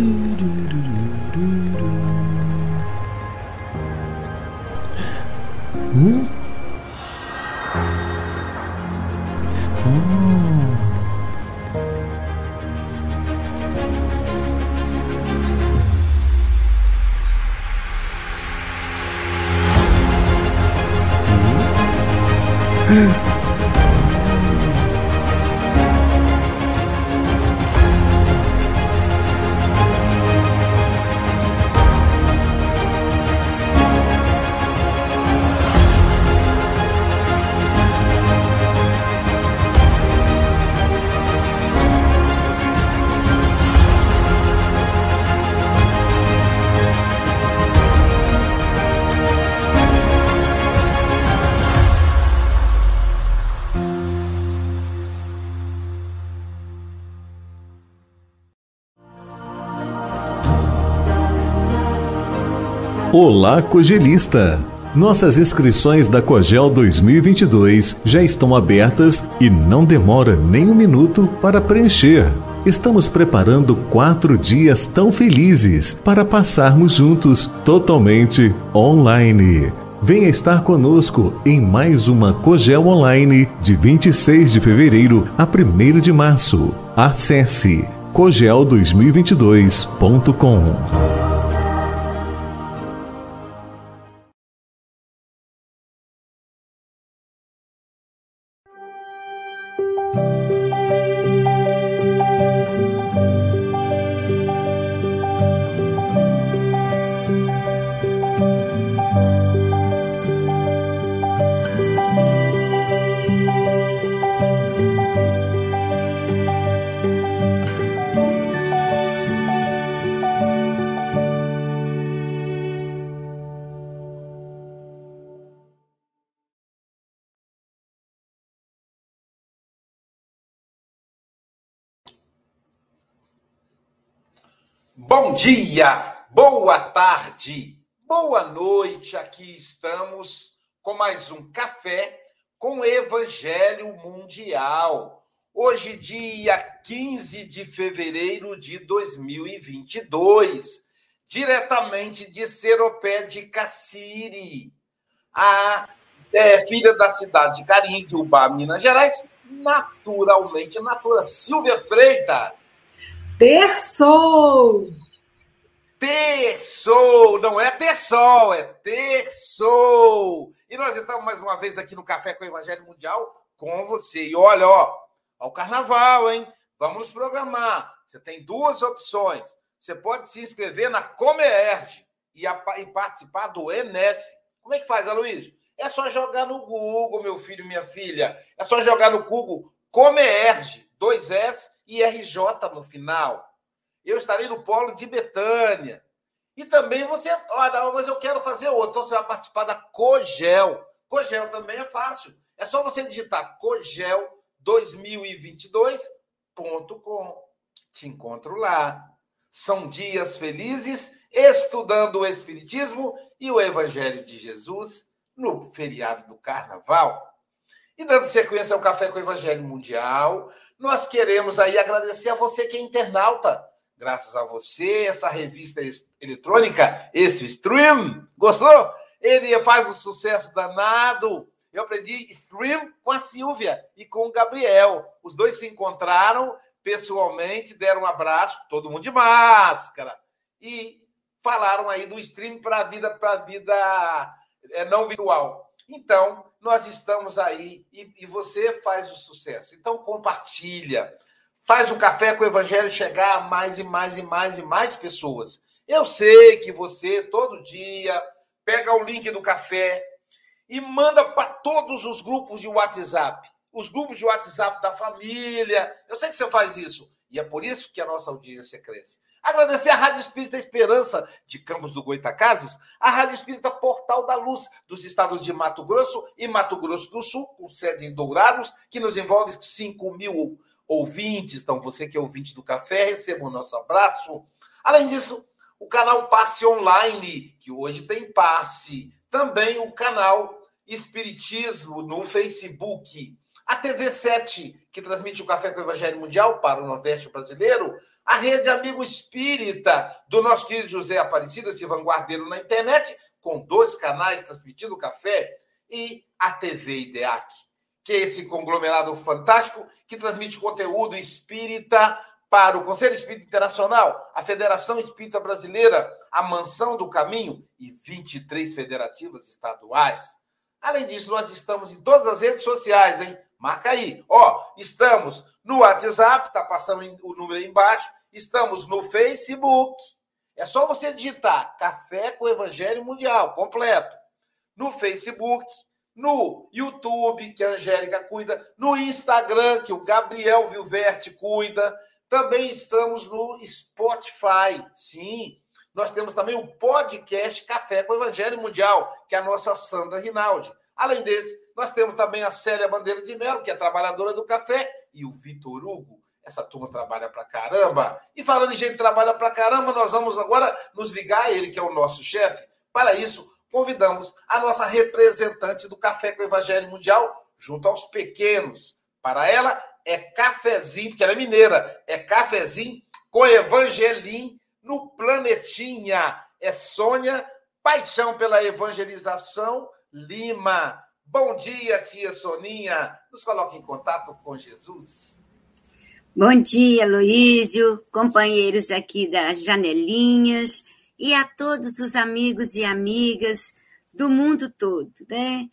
do Olá, Cogelista! Nossas inscrições da Cogel 2022 já estão abertas e não demora nem um minuto para preencher. Estamos preparando quatro dias tão felizes para passarmos juntos totalmente online. Venha estar conosco em mais uma Cogel Online de 26 de fevereiro a 1 de março. Acesse cogel2022.com. Bom dia, boa tarde, boa noite. Aqui estamos com mais um café com Evangelho Mundial. Hoje, dia 15 de fevereiro de 2022, diretamente de Seropé de Cassiri, a é, filha da cidade de Carim, de Ubá, Minas Gerais, naturalmente, natura Silvia Freitas Terçou! Terçou! Não é terçol, é terçou! E nós estamos mais uma vez aqui no Café com o Evangelho Mundial com você. E olha, ó, ao carnaval, hein? Vamos programar. Você tem duas opções. Você pode se inscrever na Comerge e, e participar do ENEF. Como é que faz, Aloysio? É só jogar no Google, meu filho, minha filha. É só jogar no Google Comerge, dois S e RJ no final. Eu estarei no polo de Betânia. E também você, olha, mas eu quero fazer outro. Então você vai participar da Cogel. Cogel também é fácil. É só você digitar cogel2022.com. Te encontro lá. São dias felizes estudando o Espiritismo e o Evangelho de Jesus no feriado do Carnaval. E dando sequência ao Café com o Evangelho Mundial, nós queremos aí agradecer a você que é internauta. Graças a você, essa revista eletrônica, esse stream, gostou? Ele faz um sucesso danado. Eu aprendi stream com a Silvia e com o Gabriel. Os dois se encontraram pessoalmente, deram um abraço, todo mundo de máscara, e falaram aí do stream para a vida, para a vida é, não virtual. Então, nós estamos aí e, e, você faz o sucesso. Então, compartilha. Faz o café com o evangelho chegar a mais e mais e mais e mais pessoas. Eu sei que você, todo dia, pega o link do café e manda para todos os grupos de WhatsApp. Os grupos de WhatsApp da família. Eu sei que você faz isso. E é por isso que a nossa audiência cresce. Agradecer à Rádio Espírita Esperança de Campos do Goitacazes, a Rádio Espírita Portal da Luz dos estados de Mato Grosso e Mato Grosso do Sul, com sede em Dourados, que nos envolve 5 mil ouvintes. Então, você que é ouvinte do café, receba o nosso abraço. Além disso, o canal Passe Online, que hoje tem passe. Também o canal Espiritismo no Facebook. A TV 7, que transmite o Café com o Evangelho Mundial para o Nordeste brasileiro, a rede Amigo Espírita do nosso querido José Aparecido, esse vanguardeiro na internet, com dois canais transmitindo café, e a TV IDEAC, que é esse conglomerado fantástico que transmite conteúdo espírita para o Conselho Espírita Internacional, a Federação Espírita Brasileira, a Mansão do Caminho e 23 federativas estaduais. Além disso, nós estamos em todas as redes sociais, hein? Marca aí. Ó, estamos no WhatsApp, está passando o número aí embaixo. Estamos no Facebook. É só você digitar Café com Evangelho Mundial, completo. No Facebook, no YouTube, que a Angélica cuida, no Instagram, que o Gabriel Vilverte cuida. Também estamos no Spotify. Sim, nós temos também o podcast Café com Evangelho Mundial, que é a nossa Sandra Rinaldi. Além desse, nós temos também a Célia Bandeira de Melo, que é trabalhadora do café, e o Vitor Hugo. Essa turma trabalha pra caramba. E falando em gente que trabalha pra caramba, nós vamos agora nos ligar a ele, que é o nosso chefe. Para isso, convidamos a nossa representante do Café com o Evangelho Mundial, junto aos pequenos. Para ela, é cafezinho, porque ela é mineira, é cafezinho com evangelim no Planetinha. É Sônia, paixão pela evangelização, Lima. Bom dia, tia Soninha. Nos coloque em contato com Jesus. Bom dia, Luísio, companheiros aqui das janelinhas e a todos os amigos e amigas do mundo todo, né?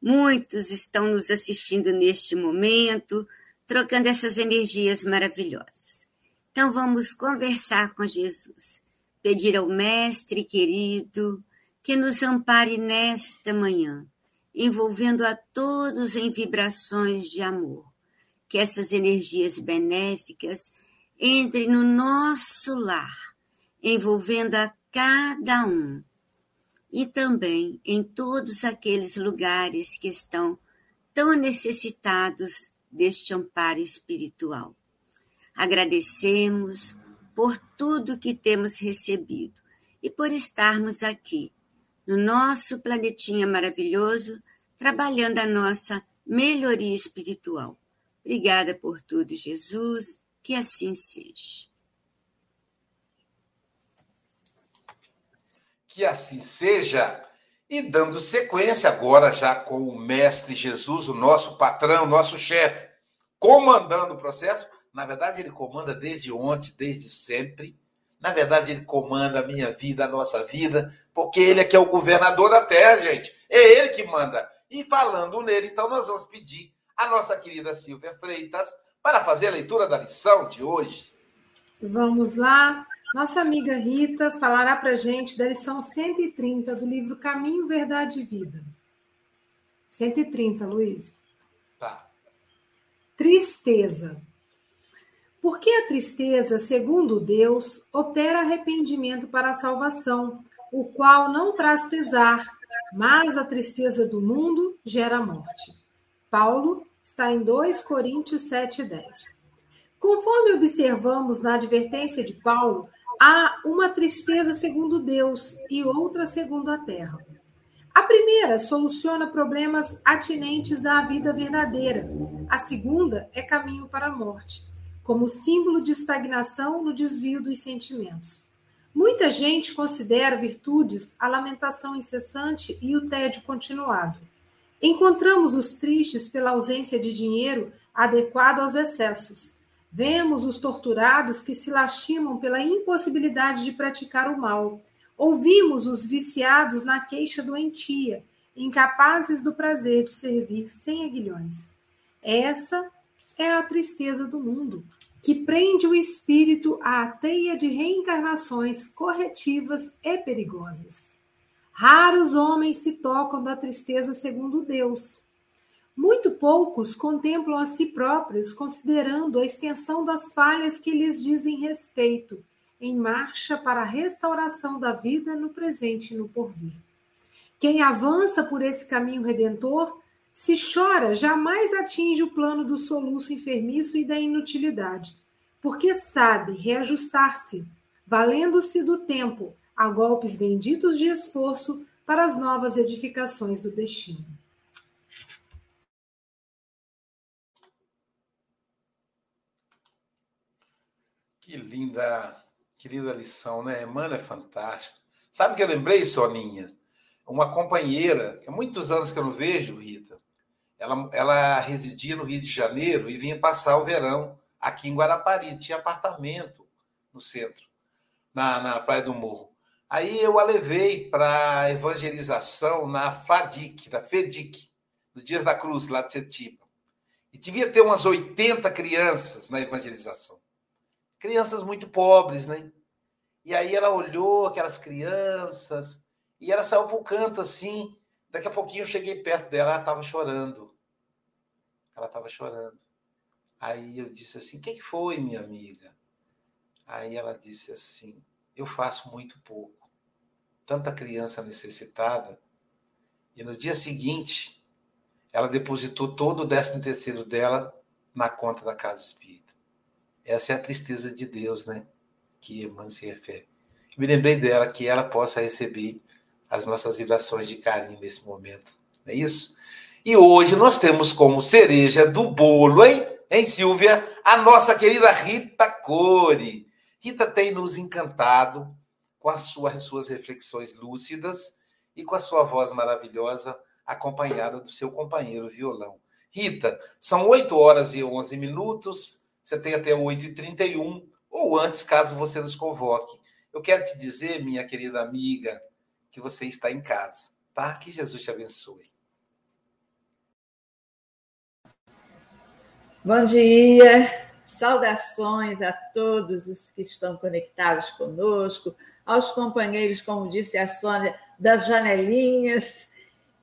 Muitos estão nos assistindo neste momento, trocando essas energias maravilhosas. Então vamos conversar com Jesus, pedir ao Mestre querido que nos ampare nesta manhã, envolvendo a todos em vibrações de amor. Que essas energias benéficas entrem no nosso lar, envolvendo a cada um e também em todos aqueles lugares que estão tão necessitados deste amparo espiritual. Agradecemos por tudo que temos recebido e por estarmos aqui, no nosso planetinha maravilhoso, trabalhando a nossa melhoria espiritual. Obrigada por tudo, Jesus, que assim seja. Que assim seja. E dando sequência agora já com o Mestre Jesus, o nosso patrão, nosso chefe, comandando o processo. Na verdade, ele comanda desde ontem, desde sempre. Na verdade, ele comanda a minha vida, a nossa vida, porque ele é que é o governador da terra, gente. É ele que manda. E falando nele, então, nós vamos pedir a nossa querida Silvia Freitas para fazer a leitura da lição de hoje. Vamos lá. Nossa amiga Rita falará para a gente da lição 130 do livro Caminho, Verdade e Vida. 130, Luiz. Tá. Tristeza. Porque a tristeza, segundo Deus, opera arrependimento para a salvação, o qual não traz pesar, mas a tristeza do mundo gera morte. Paulo está em 2 Coríntios 7,10. Conforme observamos na advertência de Paulo, há uma tristeza segundo Deus e outra segundo a terra. A primeira soluciona problemas atinentes à vida verdadeira. A segunda é caminho para a morte, como símbolo de estagnação no desvio dos sentimentos. Muita gente considera virtudes a lamentação incessante e o tédio continuado. Encontramos os tristes pela ausência de dinheiro adequado aos excessos Vemos os torturados que se lastimam pela impossibilidade de praticar o mal. Ouvimos os viciados na queixa doentia, incapazes do prazer de servir sem aguilhões. Essa é a tristeza do mundo, que prende o espírito à teia de reencarnações corretivas e perigosas. Raros homens se tocam da tristeza segundo Deus. Muito poucos contemplam a si próprios, considerando a extensão das falhas que lhes dizem respeito, em marcha para a restauração da vida no presente e no porvir. Quem avança por esse caminho redentor, se chora, jamais atinge o plano do soluço enfermiço e da inutilidade, porque sabe reajustar-se, valendo-se do tempo a golpes benditos de esforço para as novas edificações do destino. Que linda, que linda lição, né? Emmanuel é fantástico. Sabe o que eu lembrei, Soninha? Uma companheira, que há muitos anos que eu não vejo, Rita, ela, ela residia no Rio de Janeiro e vinha passar o verão aqui em Guarapari. Tinha apartamento no centro, na, na Praia do Morro. Aí eu a levei para evangelização na FADIC, na FEDIC, no Dias da Cruz, lá de Setiba. E devia ter umas 80 crianças na evangelização crianças muito pobres, né? E aí ela olhou aquelas crianças e ela saiu para o canto assim. Daqui a pouquinho eu cheguei perto dela, ela estava chorando. Ela estava chorando. Aí eu disse assim: O que foi, minha amiga? Aí ela disse assim: Eu faço muito pouco. Tanta criança necessitada. E no dia seguinte, ela depositou todo o décimo terceiro dela na conta da casa espírita. Essa é a tristeza de Deus, né? Que Emmanuel se refere. Me lembrei dela, que ela possa receber as nossas vibrações de carinho nesse momento. Não é isso? E hoje nós temos como cereja do bolo, hein? Hein, Silvia? A nossa querida Rita Core. Rita tem nos encantado com as suas, suas reflexões lúcidas e com a sua voz maravilhosa, acompanhada do seu companheiro violão. Rita, são 8 horas e 11 minutos. Você tem até 8h31 ou antes, caso você nos convoque. Eu quero te dizer, minha querida amiga, que você está em casa, tá? Que Jesus te abençoe. Bom dia, saudações a todos os que estão conectados conosco, aos companheiros, como disse a Sônia, das janelinhas.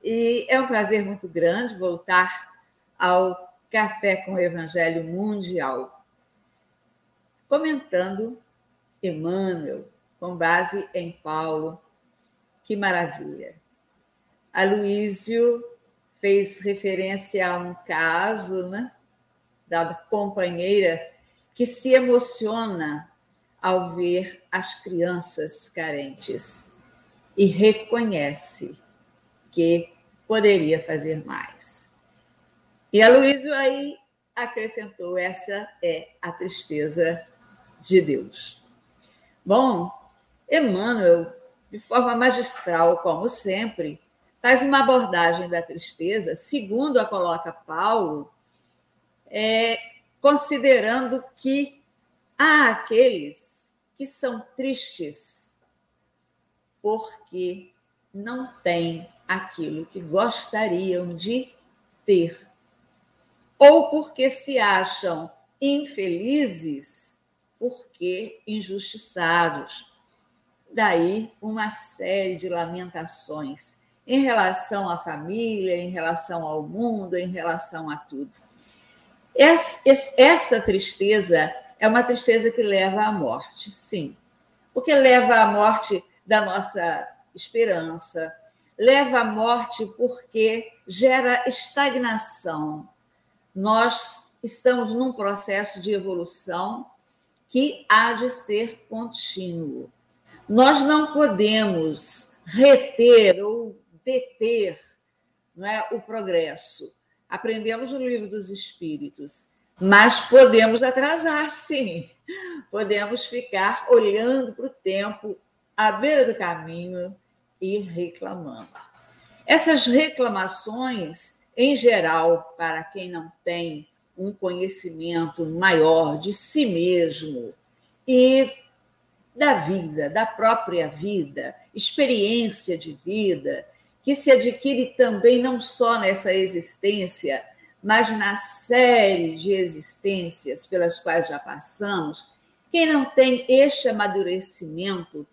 E é um prazer muito grande voltar ao Café com o Evangelho Mundial comentando Emmanuel, com base em Paulo. Que maravilha! Aloísio fez referência a um caso né, da companheira que se emociona ao ver as crianças carentes e reconhece que poderia fazer mais. E a Luísio aí acrescentou: essa é a tristeza de Deus. Bom, Emmanuel, de forma magistral, como sempre, faz uma abordagem da tristeza, segundo a coloca Paulo, é, considerando que há aqueles que são tristes porque não têm aquilo que gostariam de ter, ou porque se acham infelizes porque injustiçados. Daí uma série de lamentações em relação à família, em relação ao mundo, em relação a tudo. Essa tristeza é uma tristeza que leva à morte, sim. Porque leva à morte da nossa esperança, leva à morte porque gera estagnação. Nós estamos num processo de evolução que há de ser contínuo. Nós não podemos reter ou deter não é, o progresso. Aprendemos no livro dos Espíritos, mas podemos atrasar, sim. Podemos ficar olhando para o tempo à beira do caminho e reclamando. Essas reclamações, em geral, para quem não tem um conhecimento maior de si mesmo e da vida, da própria vida, experiência de vida, que se adquire também não só nessa existência, mas na série de existências pelas quais já passamos. Quem não tem este amadurecimento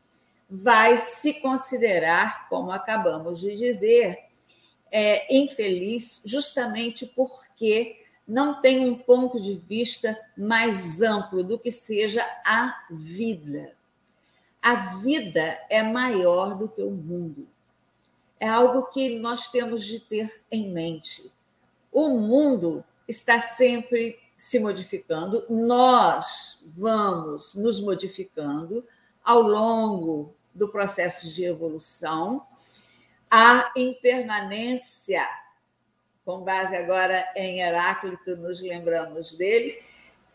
vai se considerar, como acabamos de dizer, é, infeliz, justamente porque não tem um ponto de vista mais amplo do que seja a vida. A vida é maior do que o mundo. É algo que nós temos de ter em mente. O mundo está sempre se modificando, nós vamos nos modificando ao longo do processo de evolução. A impermanência com base agora em Heráclito, nos lembramos dele,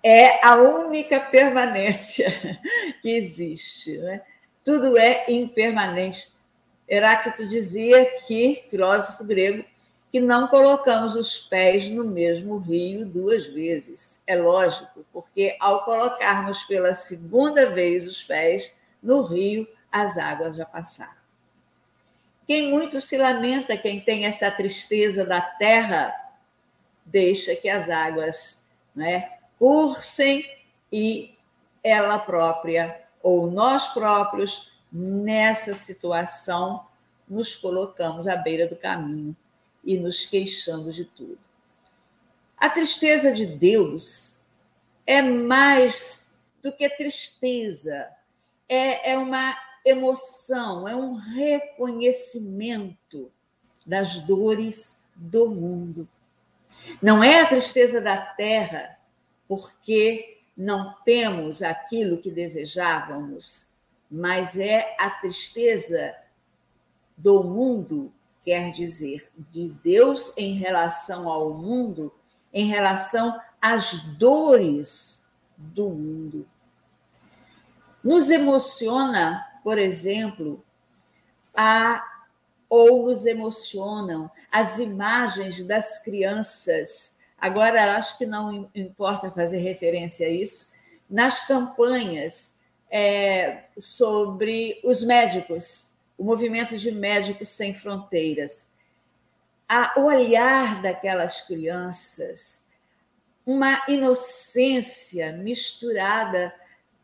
é a única permanência que existe. Né? Tudo é impermanente. Heráclito dizia que, filósofo grego, que não colocamos os pés no mesmo rio duas vezes. É lógico, porque ao colocarmos pela segunda vez os pés no rio, as águas já passaram. Quem muito se lamenta, quem tem essa tristeza da terra, deixa que as águas né, cursem e ela própria, ou nós próprios, nessa situação, nos colocamos à beira do caminho e nos queixando de tudo. A tristeza de Deus é mais do que tristeza, é, é uma emoção, é um reconhecimento das dores do mundo. Não é a tristeza da terra, porque não temos aquilo que desejávamos, mas é a tristeza do mundo quer dizer de Deus em relação ao mundo, em relação às dores do mundo. Nos emociona, por exemplo, a ou nos emocionam as imagens das crianças. Agora, acho que não importa fazer referência a isso, nas campanhas é, sobre os médicos o movimento de Médicos Sem Fronteiras. A, olhar daquelas crianças, uma inocência misturada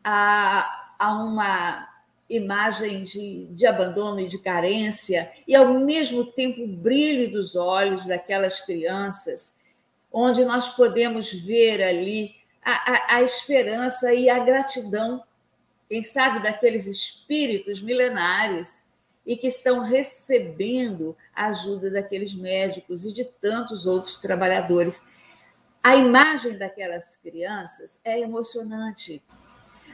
a, a uma imagem de, de abandono e de carência, e ao mesmo tempo o brilho dos olhos daquelas crianças, onde nós podemos ver ali a, a, a esperança e a gratidão, quem sabe, daqueles espíritos milenares e que estão recebendo a ajuda daqueles médicos e de tantos outros trabalhadores. A imagem daquelas crianças é emocionante,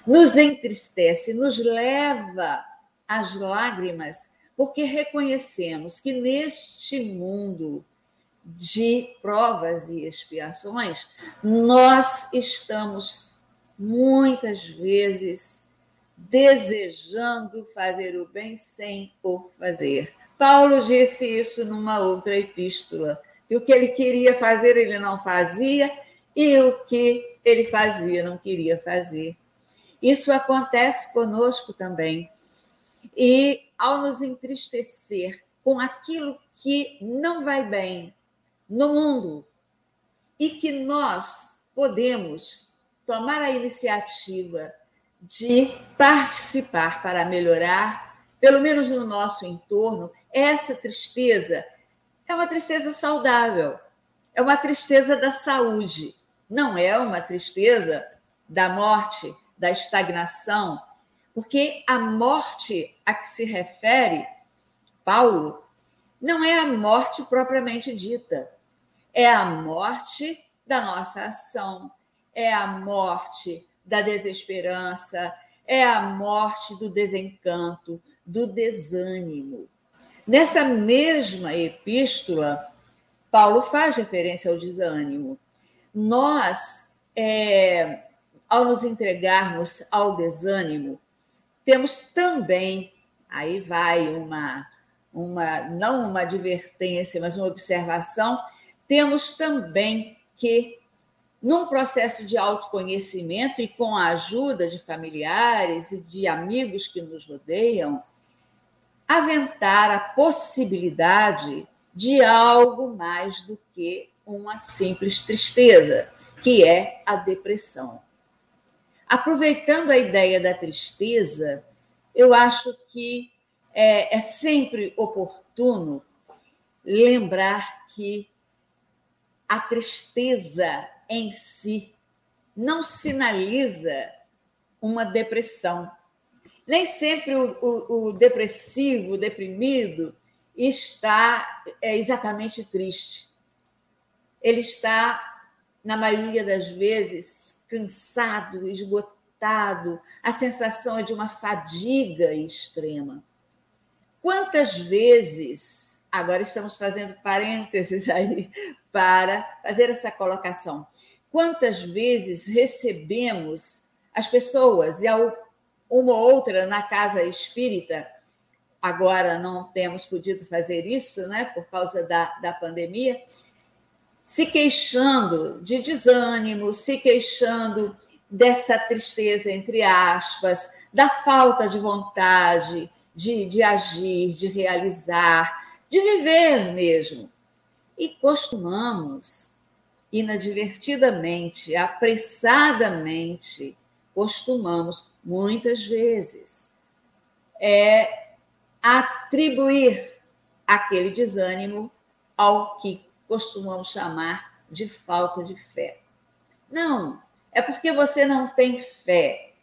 nos entristece, nos leva às lágrimas, porque reconhecemos que neste mundo de provas e expiações, nós estamos muitas vezes desejando fazer o bem sem o fazer. Paulo disse isso numa outra epístola, que o que ele queria fazer ele não fazia e o que ele fazia não queria fazer. Isso acontece conosco também. E ao nos entristecer com aquilo que não vai bem no mundo e que nós podemos tomar a iniciativa de participar para melhorar, pelo menos no nosso entorno, essa tristeza. É uma tristeza saudável, é uma tristeza da saúde, não é uma tristeza da morte, da estagnação, porque a morte a que se refere Paulo não é a morte propriamente dita, é a morte da nossa ação, é a morte da desesperança, é a morte do desencanto, do desânimo. Nessa mesma epístola, Paulo faz referência ao desânimo. Nós, é, ao nos entregarmos ao desânimo, temos também, aí vai uma, uma, não uma advertência, mas uma observação, temos também que num processo de autoconhecimento e com a ajuda de familiares e de amigos que nos rodeiam, aventar a possibilidade de algo mais do que uma simples tristeza, que é a depressão. Aproveitando a ideia da tristeza, eu acho que é, é sempre oportuno lembrar que a tristeza em si não sinaliza uma depressão. Nem sempre o, o, o depressivo, o deprimido, está é, exatamente triste. Ele está, na maioria das vezes, cansado, esgotado, a sensação é de uma fadiga extrema. Quantas vezes, agora estamos fazendo parênteses aí para fazer essa colocação, quantas vezes recebemos as pessoas e uma ou outra na casa espírita. Agora não temos podido fazer isso, né, por causa da, da pandemia, se queixando de desânimo, se queixando dessa tristeza, entre aspas, da falta de vontade de, de agir, de realizar, de viver mesmo. E costumamos, inadvertidamente, apressadamente, costumamos, muitas vezes, é, atribuir aquele desânimo ao que costumamos chamar de falta de fé. Não, é porque você não tem fé.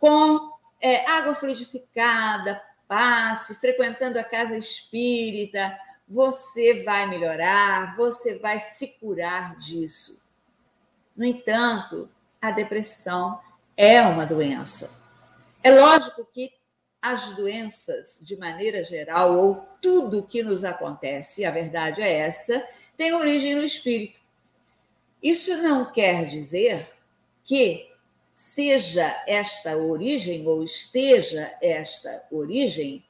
Com é, água fluidificada, passe, frequentando a casa espírita, você vai melhorar, você vai se curar disso. No entanto, a depressão é uma doença. É lógico que as doenças, de maneira geral, ou tudo que nos acontece, a verdade é essa, tem origem no espírito. Isso não quer dizer que seja esta origem ou esteja esta origem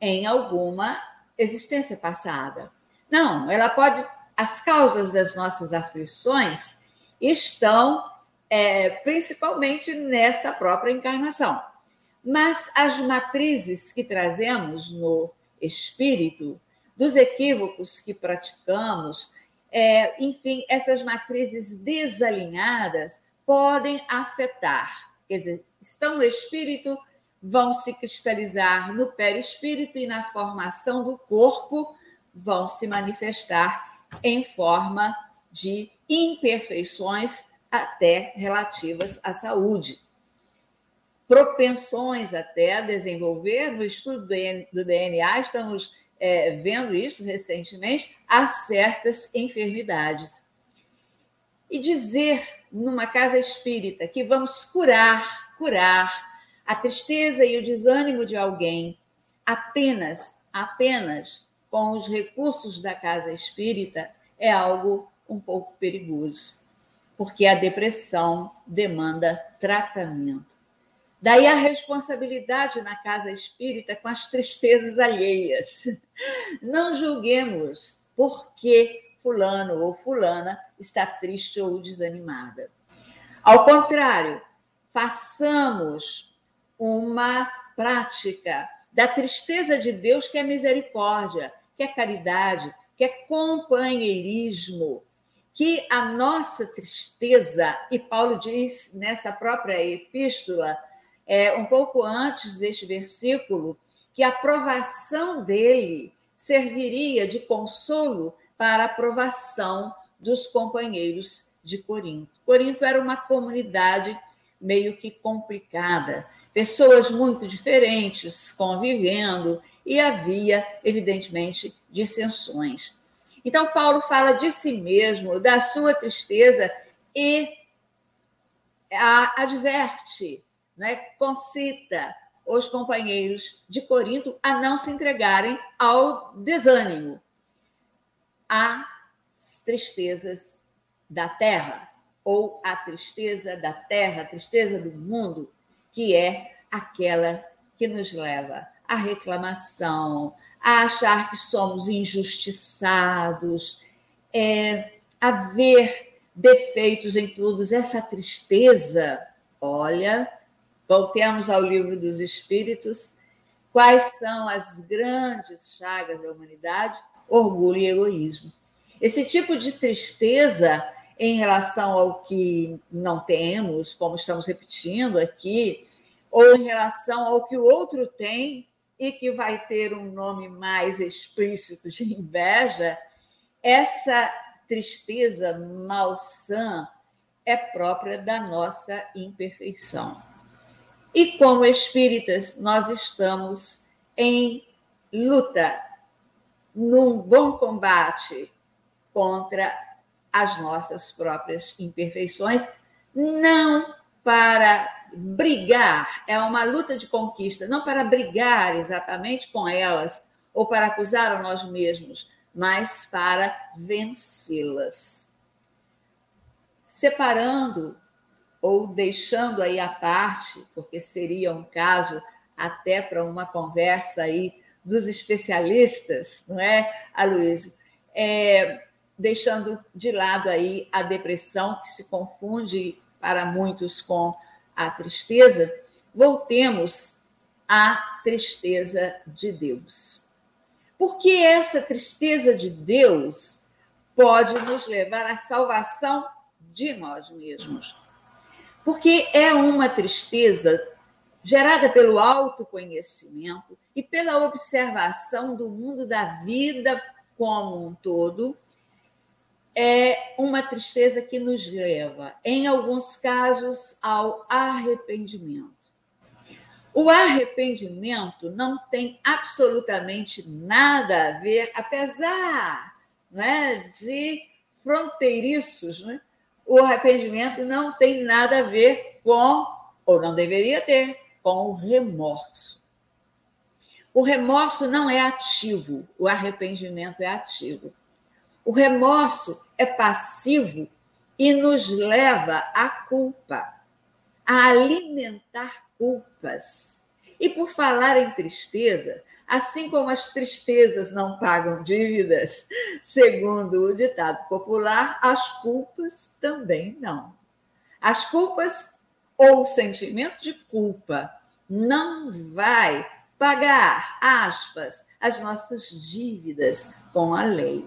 em alguma existência passada. Não, ela pode. As causas das nossas aflições estão é, principalmente nessa própria encarnação. Mas as matrizes que trazemos no espírito, dos equívocos que praticamos, é, enfim, essas matrizes desalinhadas podem afetar. Quer dizer, estão no espírito, vão se cristalizar no perispírito e na formação do corpo vão se manifestar em forma de imperfeições até relativas à saúde. Propensões até a desenvolver, no estudo do DNA, estamos é, vendo isso recentemente, a certas enfermidades. E dizer numa casa espírita que vamos curar, curar a tristeza e o desânimo de alguém apenas, apenas com os recursos da casa espírita é algo um pouco perigoso, porque a depressão demanda tratamento. Daí a responsabilidade na casa espírita com as tristezas alheias. Não julguemos porque fulano ou fulana está triste ou desanimada. Ao contrário, façamos uma prática da tristeza de Deus, que é misericórdia, que é caridade, que é companheirismo, que a nossa tristeza, e Paulo diz nessa própria epístola, é, um pouco antes deste versículo, que a provação dele serviria de consolo para a provação dos companheiros de Corinto. Corinto era uma comunidade meio que complicada, pessoas muito diferentes convivendo e havia, evidentemente, dissensões. Então, Paulo fala de si mesmo, da sua tristeza e adverte, né, concita os companheiros de Corinto a não se entregarem ao desânimo, às tristezas da terra, ou a tristeza da terra, a tristeza do mundo, que é aquela que nos leva à reclamação, a achar que somos injustiçados, é, a ver defeitos em todos, essa tristeza. Olha, voltemos ao livro dos Espíritos. Quais são as grandes chagas da humanidade? Orgulho e egoísmo. Esse tipo de tristeza em relação ao que não temos, como estamos repetindo aqui, ou em relação ao que o outro tem e que vai ter um nome mais explícito de inveja, essa tristeza malsã é própria da nossa imperfeição. E como espíritas, nós estamos em luta, num bom combate contra as nossas próprias imperfeições, não para brigar, é uma luta de conquista, não para brigar exatamente com elas ou para acusar a nós mesmos, mas para vencê-las. separando ou deixando aí a parte, porque seria um caso até para uma conversa aí dos especialistas, não é, Aloysio? É, deixando de lado aí a depressão, que se confunde para muitos com a tristeza, voltemos à tristeza de Deus. Porque essa tristeza de Deus pode nos levar à salvação de nós mesmos. Porque é uma tristeza gerada pelo autoconhecimento e pela observação do mundo da vida como um todo, é uma tristeza que nos leva, em alguns casos, ao arrependimento. O arrependimento não tem absolutamente nada a ver, apesar né, de fronteiriços, né? o arrependimento não tem nada a ver com, ou não deveria ter, com o remorso. O remorso não é ativo, o arrependimento é ativo. O remorso é passivo e nos leva à culpa, a alimentar culpas. E por falar em tristeza, assim como as tristezas não pagam dívidas, segundo o ditado popular, as culpas também não. As culpas ou sentimento de culpa não vai pagar, aspas, as nossas dívidas com a lei.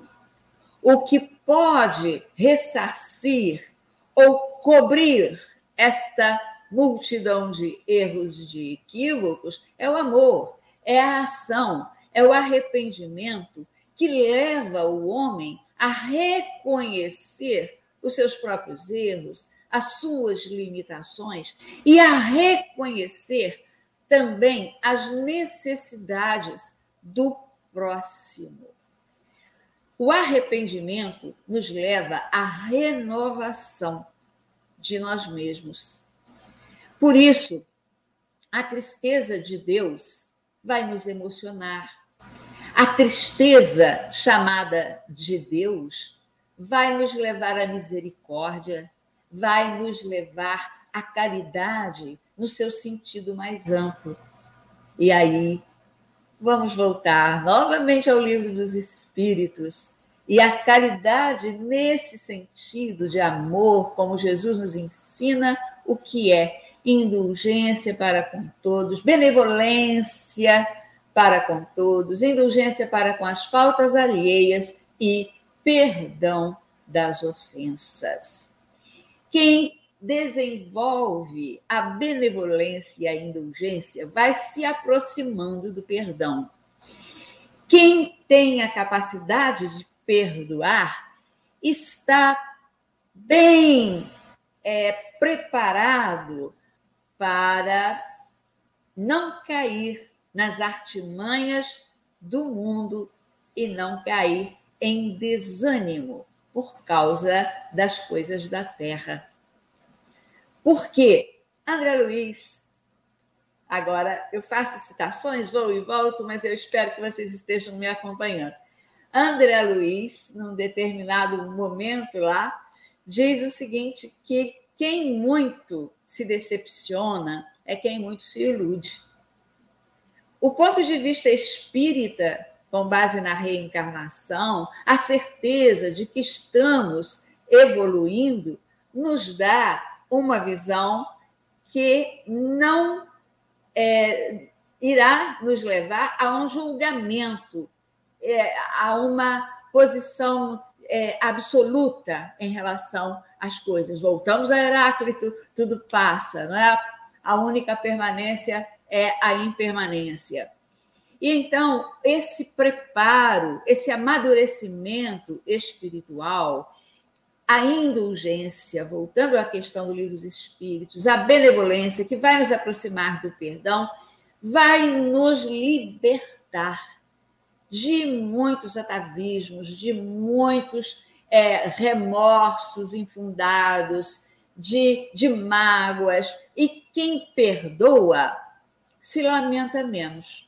O que pode ressarcir ou cobrir esta multidão de erros e de equívocos é o amor, é a ação, é o arrependimento que leva o homem a reconhecer os seus próprios erros, as suas limitações e a reconhecer também as necessidades do próximo. O arrependimento nos leva à renovação de nós mesmos. Por isso, a tristeza de Deus vai nos emocionar. A tristeza chamada de Deus vai nos levar à misericórdia, vai nos levar à caridade no seu sentido mais amplo. E aí, vamos voltar novamente ao livro dos Espíritos. E a caridade, nesse sentido de amor, como Jesus nos ensina o que é indulgência para com todos, benevolência para com todos, indulgência para com as faltas alheias e perdão das ofensas. Quem desenvolve a benevolência e a indulgência vai se aproximando do perdão. Quem tem a capacidade de perdoar está bem é, preparado para não cair nas artimanhas do mundo e não cair em desânimo por causa das coisas da terra. Por quê? André Luiz. Agora, eu faço citações, vou e volto, mas eu espero que vocês estejam me acompanhando. André Luiz, num determinado momento lá, diz o seguinte: que quem muito se decepciona é quem muito se ilude. O ponto de vista espírita, com base na reencarnação, a certeza de que estamos evoluindo, nos dá uma visão que não é, irá nos levar a um julgamento, é, a uma posição é, absoluta em relação às coisas. Voltamos a Heráclito, tudo passa, não é? A única permanência é a impermanência. E então, esse preparo, esse amadurecimento espiritual, a indulgência, voltando à questão do livro dos Espíritos, a benevolência, que vai nos aproximar do perdão, vai nos libertar de muitos atavismos, de muitos é, remorsos infundados, de, de mágoas. E quem perdoa se lamenta menos,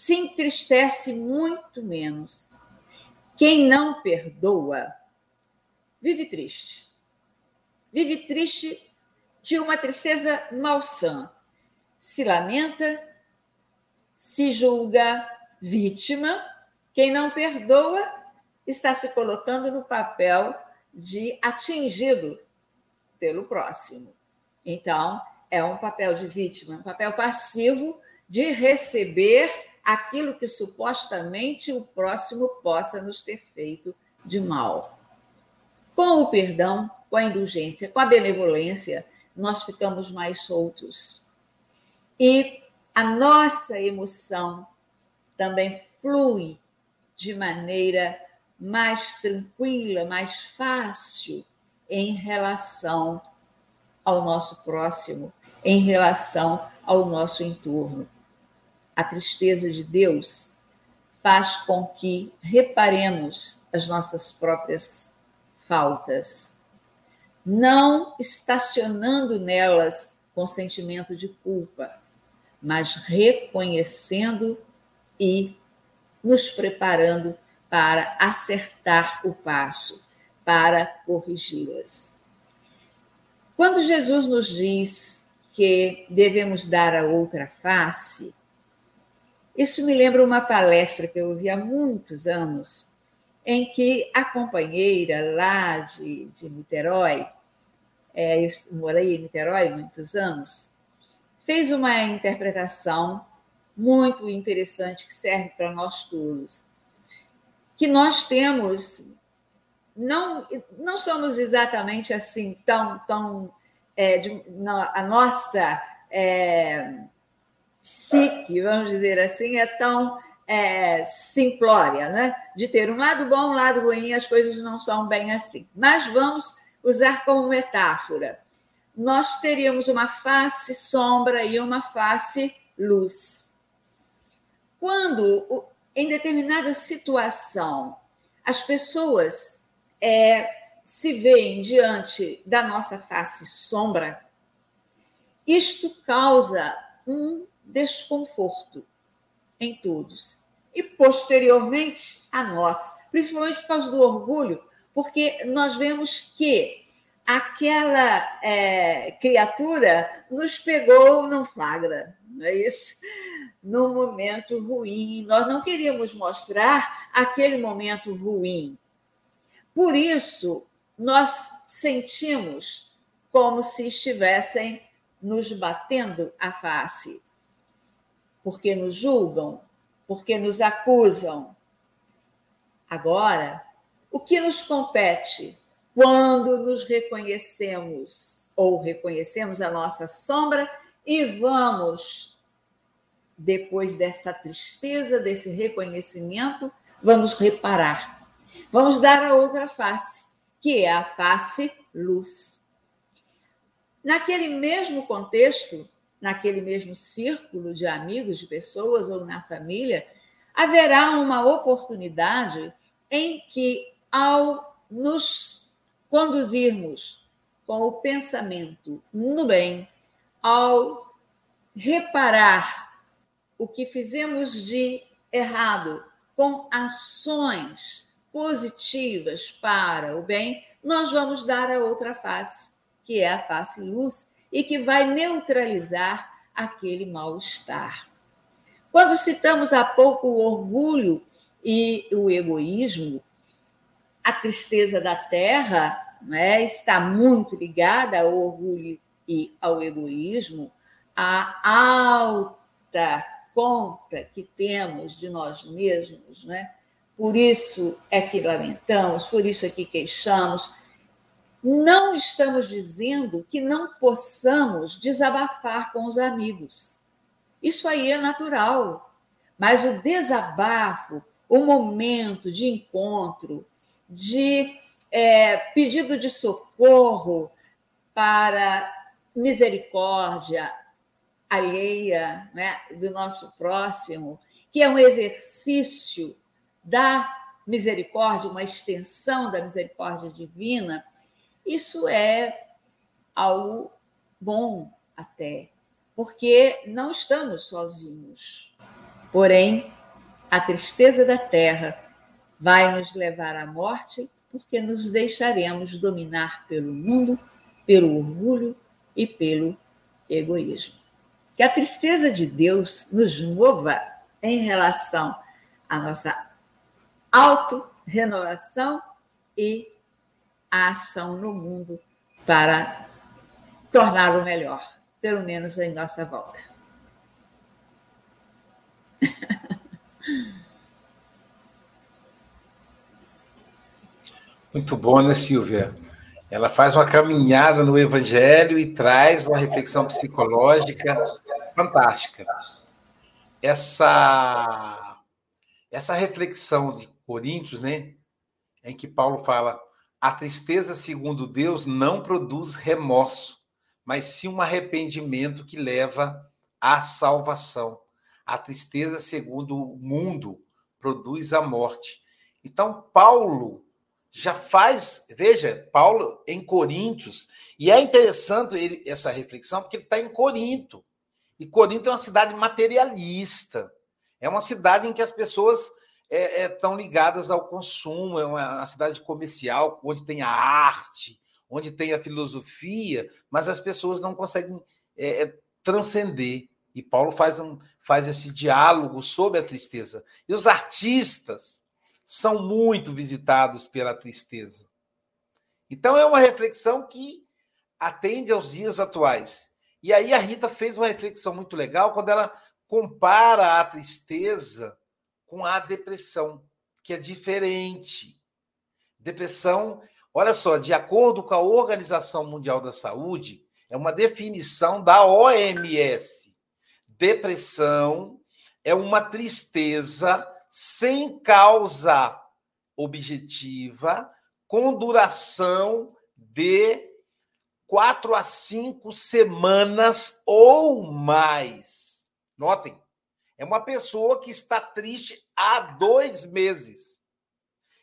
se entristece muito menos. Quem não perdoa vive triste, vive triste de uma tristeza malsã. Se lamenta, se julga vítima. Quem não perdoa está se colocando no papel de atingido pelo próximo. Então, é um papel de vítima, um papel passivo de receber aquilo que supostamente o próximo possa nos ter feito de mal. Com o perdão, com a indulgência, com a benevolência, nós ficamos mais soltos. E a nossa emoção também flui de maneira mais tranquila, mais fácil em relação ao nosso próximo, em relação ao nosso entorno. A tristeza de Deus faz com que reparemos as nossas próprias faltas, não estacionando nelas com sentimento de culpa, mas reconhecendo e nos preparando para acertar o passo, para corrigi-las. Quando Jesus nos diz que devemos dar a outra face, isso me lembra uma palestra que eu ouvi há muitos anos, em que a companheira lá de, de Niterói, é, eu morei em Niterói muitos anos, fez uma interpretação muito interessante que serve para nós todos que nós temos não não somos exatamente assim tão tão é, de, a nossa é, psique vamos dizer assim é tão é, simplória né? De ter um lado bom um lado ruim as coisas não são bem assim. Mas vamos usar como metáfora. Nós teríamos uma face sombra e uma face luz. Quando em determinada situação, as pessoas é, se veem diante da nossa face sombra, isto causa um desconforto em todos e posteriormente a nós, principalmente por causa do orgulho, porque nós vemos que aquela é, criatura nos pegou não flagra, não é isso? num momento ruim. Nós não queríamos mostrar aquele momento ruim. Por isso, nós sentimos como se estivessem nos batendo a face, porque nos julgam, porque nos acusam. Agora, o que nos compete quando nos reconhecemos ou reconhecemos a nossa sombra e vamos depois dessa tristeza, desse reconhecimento, vamos reparar. Vamos dar a outra face, que é a face luz. Naquele mesmo contexto, naquele mesmo círculo de amigos, de pessoas ou na família, haverá uma oportunidade em que, ao nos conduzirmos com o pensamento no bem, ao reparar o que fizemos de errado com ações positivas para o bem, nós vamos dar a outra face, que é a face luz, e que vai neutralizar aquele mal-estar. Quando citamos há pouco o orgulho e o egoísmo, a tristeza da terra né, está muito ligada ao orgulho e ao egoísmo, a alta conta que temos de nós mesmos, né? por isso é que lamentamos, por isso é que queixamos. Não estamos dizendo que não possamos desabafar com os amigos. Isso aí é natural. Mas o desabafo, o momento de encontro, de é, pedido de socorro para misericórdia, alheia, né, do nosso próximo, que é um exercício da misericórdia, uma extensão da misericórdia divina, isso é algo bom até, porque não estamos sozinhos. Porém, a tristeza da terra vai nos levar à morte, porque nos deixaremos dominar pelo mundo pelo orgulho e pelo egoísmo. Que a tristeza de Deus nos mova em relação à nossa auto-renovação e a ação no mundo para torná-lo melhor, pelo menos em nossa volta. Muito bom, né, Silvia? Ela faz uma caminhada no Evangelho e traz uma reflexão psicológica fantástica. Essa, essa reflexão de Coríntios, né, em que Paulo fala: a tristeza, segundo Deus, não produz remorso, mas sim um arrependimento que leva à salvação. A tristeza, segundo o mundo, produz a morte. Então, Paulo já faz, veja, Paulo em Coríntios, e é interessante ele, essa reflexão, porque ele está em Corinto. E Corinto é uma cidade materialista, é uma cidade em que as pessoas é, é, ligadas ao consumo, é uma, uma cidade comercial, onde tem a arte, onde tem a filosofia, mas as pessoas não conseguem é, é, transcender. E Paulo faz, um, faz esse diálogo sobre a tristeza. E os artistas, são muito visitados pela tristeza. Então é uma reflexão que atende aos dias atuais. E aí a Rita fez uma reflexão muito legal quando ela compara a tristeza com a depressão, que é diferente. Depressão, olha só, de acordo com a Organização Mundial da Saúde, é uma definição da OMS. Depressão é uma tristeza sem causa objetiva, com duração de quatro a cinco semanas ou mais. Notem, é uma pessoa que está triste há dois meses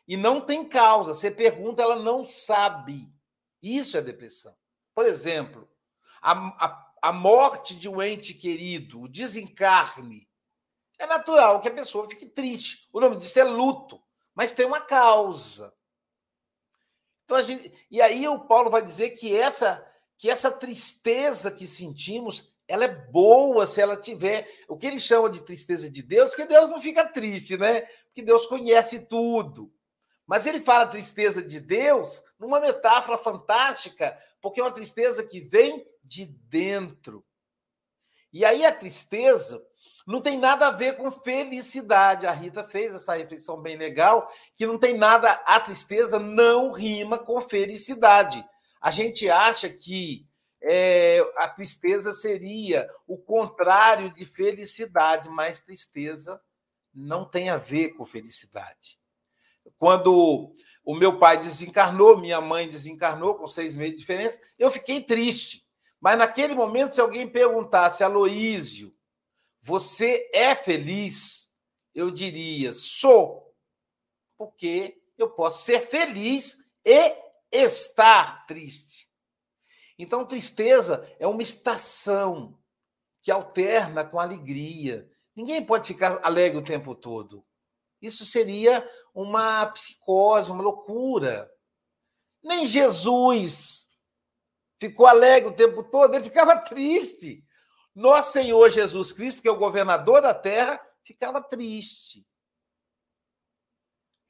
e não tem causa. Você pergunta, ela não sabe. Isso é depressão. Por exemplo, a, a, a morte de um ente querido, o desencarne, é natural que a pessoa fique triste. O nome disso é luto, mas tem uma causa. Então gente, e aí o Paulo vai dizer que essa que essa tristeza que sentimos, ela é boa se ela tiver o que ele chama de tristeza de Deus, porque Deus não fica triste, né? Porque Deus conhece tudo. Mas ele fala tristeza de Deus numa metáfora fantástica, porque é uma tristeza que vem de dentro. E aí a tristeza, não tem nada a ver com felicidade. A Rita fez essa reflexão bem legal, que não tem nada, a tristeza não rima com felicidade. A gente acha que é, a tristeza seria o contrário de felicidade, mas tristeza não tem a ver com felicidade. Quando o meu pai desencarnou, minha mãe desencarnou com seis meses de diferença, eu fiquei triste. Mas naquele momento, se alguém perguntasse, Aloísio, você é feliz? Eu diria, sou, porque eu posso ser feliz e estar triste. Então, tristeza é uma estação que alterna com alegria. Ninguém pode ficar alegre o tempo todo. Isso seria uma psicose, uma loucura. Nem Jesus ficou alegre o tempo todo, ele ficava triste. Nosso Senhor Jesus Cristo, que é o governador da terra, ficava triste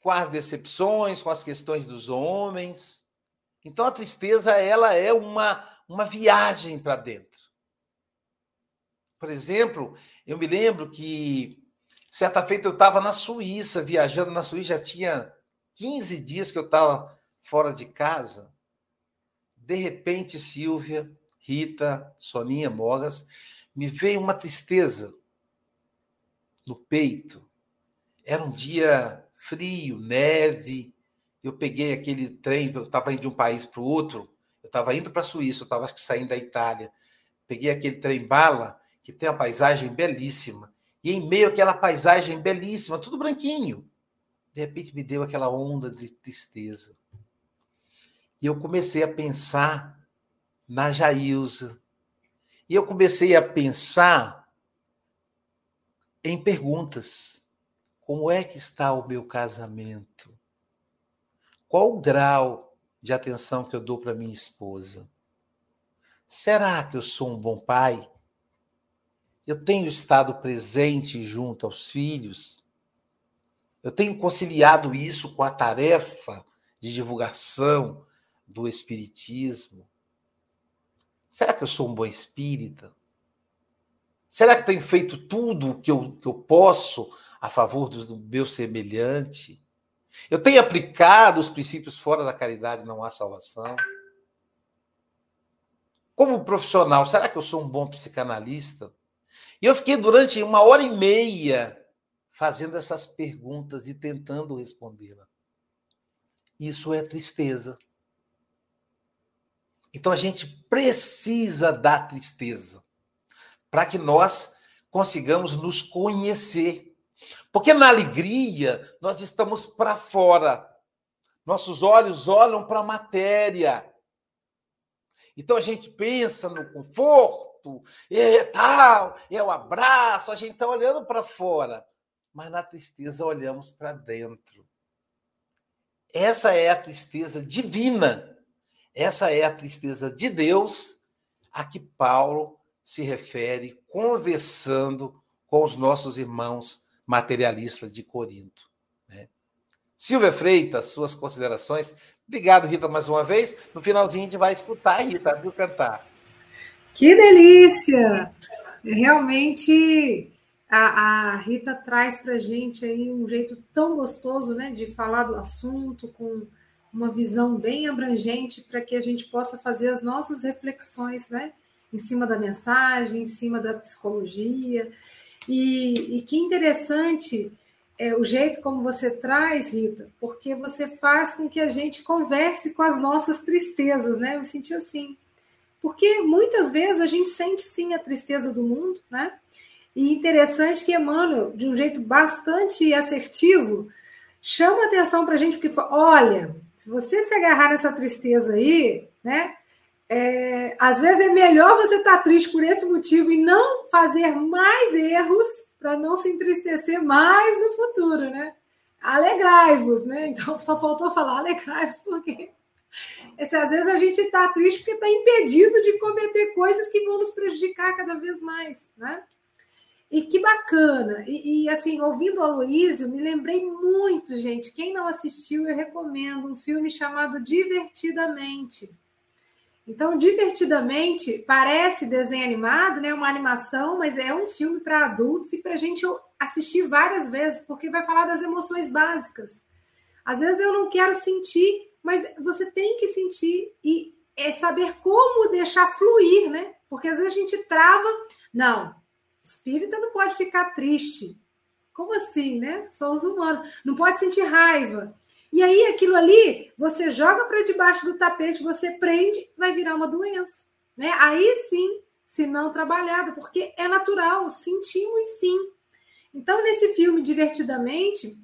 com as decepções, com as questões dos homens. Então a tristeza ela é uma uma viagem para dentro. Por exemplo, eu me lembro que certa feita eu estava na Suíça, viajando na Suíça, já tinha 15 dias que eu estava fora de casa. De repente, Silvia, Rita, Soninha Mogas, me veio uma tristeza no peito. Era um dia frio, neve. Eu peguei aquele trem, eu estava indo de um país para o outro. Eu estava indo para a Suíça, eu estava saindo da Itália. Peguei aquele trem bala, que tem uma paisagem belíssima. E em meio àquela paisagem belíssima, tudo branquinho, de repente me deu aquela onda de tristeza. E eu comecei a pensar na Jailza, e eu comecei a pensar em perguntas. Como é que está o meu casamento? Qual o grau de atenção que eu dou para minha esposa? será que eu sou um bom pai? Eu tenho estado presente junto aos filhos? Eu tenho conciliado isso com a tarefa de divulgação do Espiritismo? Será que eu sou um bom espírita? Será que tenho feito tudo o que eu, que eu posso a favor do meu semelhante? Eu tenho aplicado os princípios fora da caridade, não há salvação? Como profissional, será que eu sou um bom psicanalista? E eu fiquei durante uma hora e meia fazendo essas perguntas e tentando respondê-la. Isso é tristeza. Então a gente precisa da tristeza para que nós consigamos nos conhecer. Porque na alegria nós estamos para fora. Nossos olhos olham para a matéria. Então a gente pensa no conforto, é tal, é o abraço, a gente está olhando para fora. Mas na tristeza olhamos para dentro. Essa é a tristeza divina. Essa é a tristeza de Deus a que Paulo se refere conversando com os nossos irmãos materialistas de Corinto. Né? Silvia Freitas, suas considerações. Obrigado, Rita, mais uma vez. No finalzinho a gente vai escutar a Rita, viu, cantar. Que delícia! Realmente a, a Rita traz para a gente aí um jeito tão gostoso né, de falar do assunto, com uma visão bem abrangente para que a gente possa fazer as nossas reflexões, né? Em cima da mensagem, em cima da psicologia. E, e que interessante é, o jeito como você traz, Rita, porque você faz com que a gente converse com as nossas tristezas, né? Eu senti assim. Porque muitas vezes a gente sente sim a tristeza do mundo, né? E interessante que Emmanuel, de um jeito bastante assertivo, chama atenção para a gente, porque olha, se você se agarrar nessa tristeza aí, né? É, às vezes é melhor você estar tá triste por esse motivo e não fazer mais erros para não se entristecer mais no futuro, né? Alegrai-vos, né? Então só faltou falar alegrai-vos, porque esse, às vezes a gente está triste porque está impedido de cometer coisas que vão nos prejudicar cada vez mais, né? E que bacana! E, e, assim, ouvindo o Aloísio, me lembrei muito, gente. Quem não assistiu, eu recomendo um filme chamado Divertidamente. Então, Divertidamente parece desenho animado, né? Uma animação, mas é um filme para adultos e para a gente assistir várias vezes, porque vai falar das emoções básicas. Às vezes eu não quero sentir, mas você tem que sentir e é saber como deixar fluir, né? Porque às vezes a gente trava. Não, Espírita não pode ficar triste. Como assim, né? Somos humanos. Não pode sentir raiva. E aí, aquilo ali, você joga para debaixo do tapete, você prende, vai virar uma doença. Né? Aí sim, se não trabalhado, porque é natural, sentimos sim. Então, nesse filme, Divertidamente,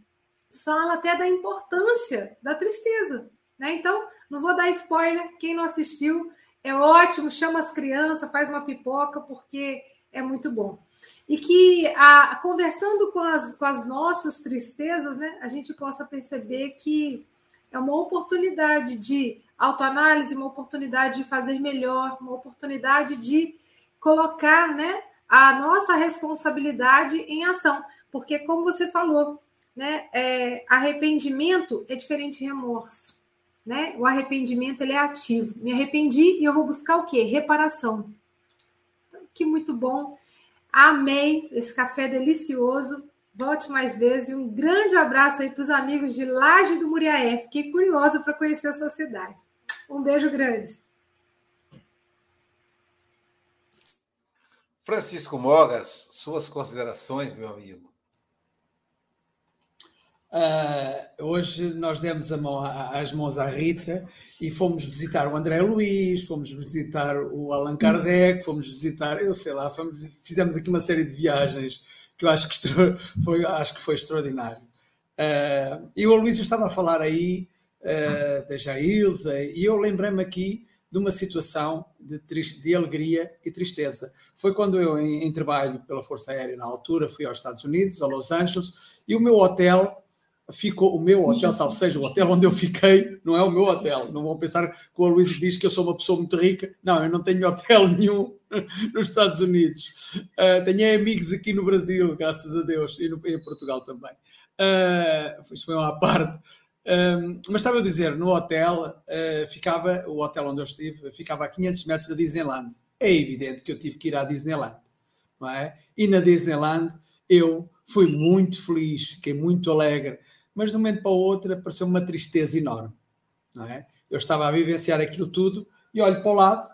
fala até da importância da tristeza. Né? Então, não vou dar spoiler, quem não assistiu, é ótimo, chama as crianças, faz uma pipoca, porque é muito bom e que a, conversando com as, com as nossas tristezas, né, a gente possa perceber que é uma oportunidade de autoanálise, uma oportunidade de fazer melhor, uma oportunidade de colocar né, a nossa responsabilidade em ação. Porque, como você falou, né, é, arrependimento é diferente de remorso. Né? O arrependimento ele é ativo. Me arrependi e eu vou buscar o quê? Reparação. Então, que muito bom Amei esse café delicioso. Volte mais vezes. Um grande abraço aí para os amigos de Laje do Muriaé. Fiquei curiosa para conhecer a sua cidade. Um beijo grande. Francisco Mogas, suas considerações, meu amigo. Uh, hoje nós demos mão, as mãos à Rita e fomos visitar o André Luiz, fomos visitar o Allan Kardec, fomos visitar, eu sei lá, fomos, fizemos aqui uma série de viagens que eu acho que foi, acho que foi extraordinário. Uh, e o Aloysio estava a falar aí uh, da Jailza e eu lembrei-me aqui de uma situação de, de, alegria e tristeza. Foi quando eu, em, em trabalho pela Força Aérea na altura, fui aos Estados Unidos, a Los Angeles, e o meu hotel ficou o meu hotel, salvo seja o hotel onde eu fiquei, não é o meu hotel. Não vão pensar que o Luís diz que eu sou uma pessoa muito rica. Não, eu não tenho hotel nenhum nos Estados Unidos. Uh, tenho amigos aqui no Brasil, graças a Deus, e, no, em Portugal também. Uh, isto foi uma parte. Um, mas estava a dizer, no hotel, uh, ficava, o hotel onde eu estive, ficava a 500 metros da Disneyland. É evidente que eu tive que ir à Disneyland, não é? E na Disneyland eu fui muito feliz, fiquei muito alegre, mas de um momento para o outro apareceu uma tristeza enorme, não é? Eu estava a vivenciar aquilo tudo e olho para o lado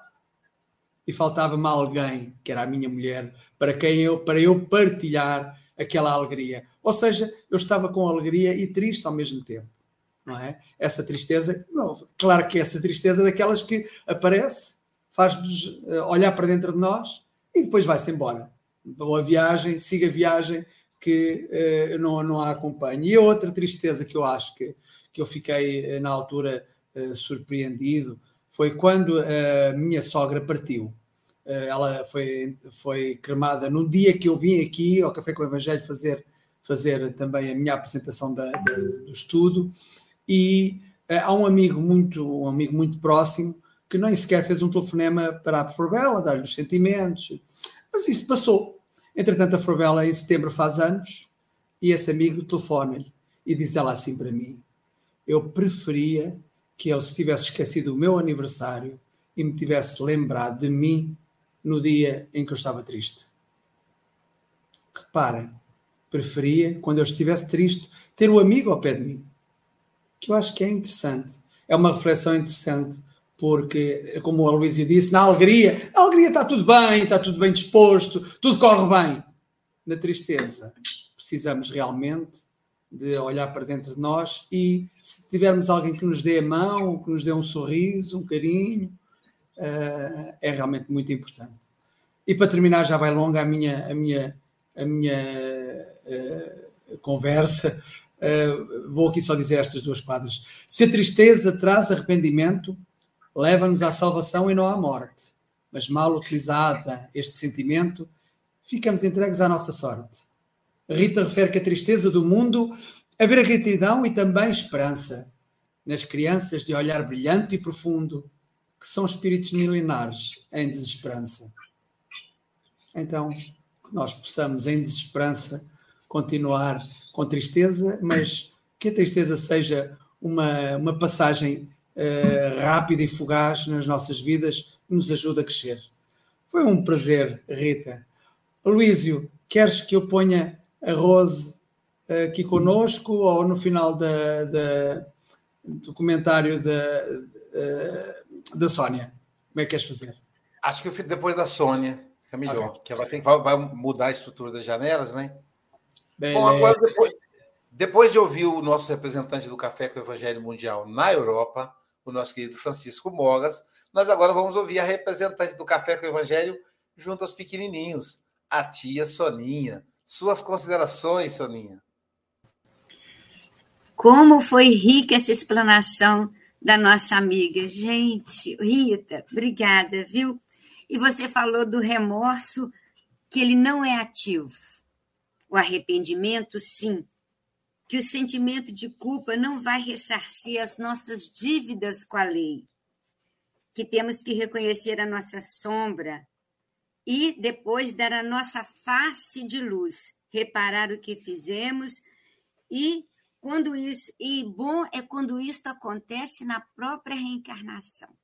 e faltava-me alguém, que era a minha mulher, para quem eu, para eu partilhar aquela alegria. Ou seja, eu estava com alegria e triste ao mesmo tempo não é? Essa tristeza, não, claro que essa tristeza é daquelas que aparece, faz-nos eh, olhar para dentro de nós e depois vai-se embora. Boa viagem, siga a viagem que uh, não, não a acompanho. E a outra tristeza que eu acho que, que eu fiquei uh, na altura uh, surpreendido foi quando a minha sogra partiu. ela foi, foi cremada num dia que eu vim aqui ao Café com o Evangelho fazer, fazer também a minha apresentação da, da, do estudo e há um amigo muito, um amigo muito próximo que nem sequer fez um telefonema para a Forbela, dar-lhe os sentimentos, mas isso passou. Entretanto, a Forbela em setembro faz anos e esse amigo telefona-lhe e diz ela assim para mim: Eu preferia que ele se tivesse esquecido o meu aniversário e me tivesse lembrado de mim no dia em que eu estava triste. Reparem, preferia, quando eu estivesse triste, ter o amigo ao pé de mim que eu acho que é interessante. É uma reflexão interessante, porque, como o Aloysio disse, na alegria, na alegria está tudo bem, está tudo bem disposto, tudo corre bem. Na tristeza, precisamos realmente de olhar para dentro de nós e se tivermos alguém que nos dê a mão, que nos dê um sorriso, um carinho, uh, é realmente muito importante. E para terminar, já vai longa a minha, a minha, a minha uh, conversa, Uh, vou aqui só dizer estas duas quadras. Se a tristeza traz arrependimento, leva-nos à salvação e não à morte. Mas mal utilizada este sentimento, ficamos entregues à nossa sorte. Rita refere que a tristeza do mundo haver gratidão e também esperança nas crianças de olhar brilhante e profundo, que são espíritos milenares em desesperança. Então, que nós possamos, em desesperança, continuar com tristeza, mas que a tristeza seja uma, uma passagem uh, rápida e fugaz nas nossas vidas que nos ajude a crescer. Foi um prazer, Rita. Luísio, queres que eu ponha a Rose uh, aqui conosco ou no final da, da, do comentário da, uh, da Sónia? Como é que queres fazer? Acho que depois da Sônia, fica melhor, okay. que ela tem, vai, vai mudar a estrutura das janelas, né? Bom, agora, depois, depois de ouvir o nosso representante do Café com o Evangelho Mundial na Europa, o nosso querido Francisco Mogas, nós agora vamos ouvir a representante do Café com o Evangelho junto aos pequenininhos, a tia Soninha. Suas considerações, Soninha. Como foi rica essa explanação da nossa amiga. Gente, Rita, obrigada, viu? E você falou do remorso, que ele não é ativo. O arrependimento, sim, que o sentimento de culpa não vai ressarcir as nossas dívidas com a lei, que temos que reconhecer a nossa sombra e depois dar a nossa face de luz, reparar o que fizemos e quando isso e bom é quando isso acontece na própria reencarnação,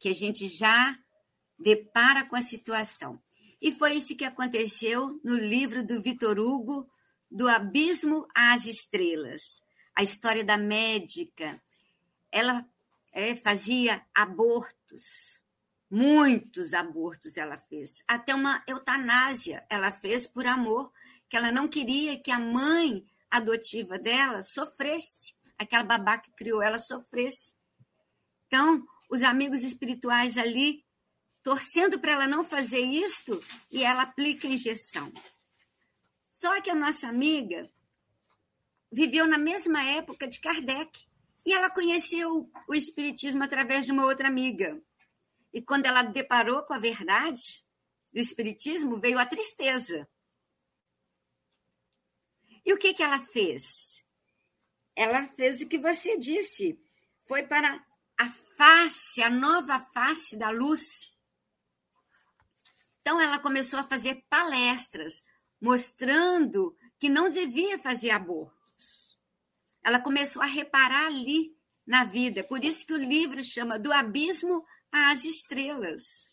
que a gente já depara com a situação. E foi isso que aconteceu no livro do Vitor Hugo, Do Abismo às Estrelas. A história da médica. Ela é, fazia abortos, muitos abortos ela fez, até uma eutanásia ela fez por amor, que ela não queria que a mãe adotiva dela sofresse, aquela babá que criou ela sofresse. Então, os amigos espirituais ali torcendo para ela não fazer isto e ela aplica a injeção. Só que a nossa amiga viveu na mesma época de Kardec e ela conheceu o Espiritismo através de uma outra amiga. E quando ela deparou com a verdade do Espiritismo, veio a tristeza. E o que, que ela fez? ela fez o que você disse. Foi para a face, a nova face da luz. Então, ela começou a fazer palestras, mostrando que não devia fazer abortos. Ela começou a reparar ali na vida. Por isso que o livro chama Do Abismo às Estrelas.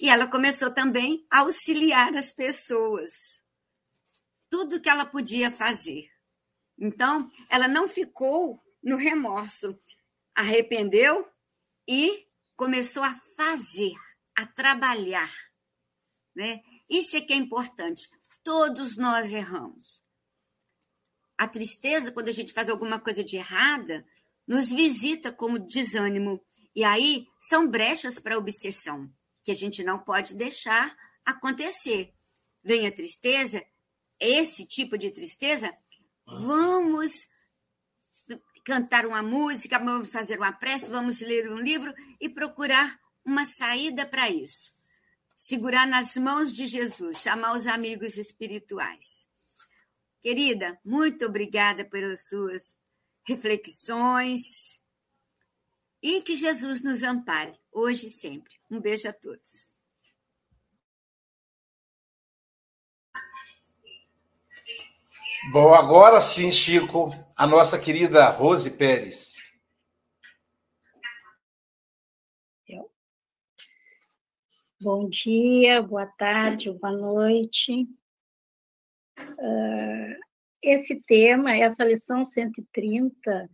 E ela começou também a auxiliar as pessoas. Tudo que ela podia fazer. Então, ela não ficou no remorso, arrependeu e começou a fazer, a trabalhar. Né? Isso é que é importante. Todos nós erramos. A tristeza, quando a gente faz alguma coisa de errada, nos visita como desânimo. E aí são brechas para obsessão, que a gente não pode deixar acontecer. Vem a tristeza, esse tipo de tristeza, vamos cantar uma música, vamos fazer uma prece, vamos ler um livro e procurar uma saída para isso. Segurar nas mãos de Jesus, chamar os amigos espirituais. Querida, muito obrigada pelas suas reflexões e que Jesus nos ampare, hoje e sempre. Um beijo a todos. Bom, agora sim, Chico, a nossa querida Rose Pérez. Bom dia, boa tarde, boa noite. Uh, esse tema, essa lição 130,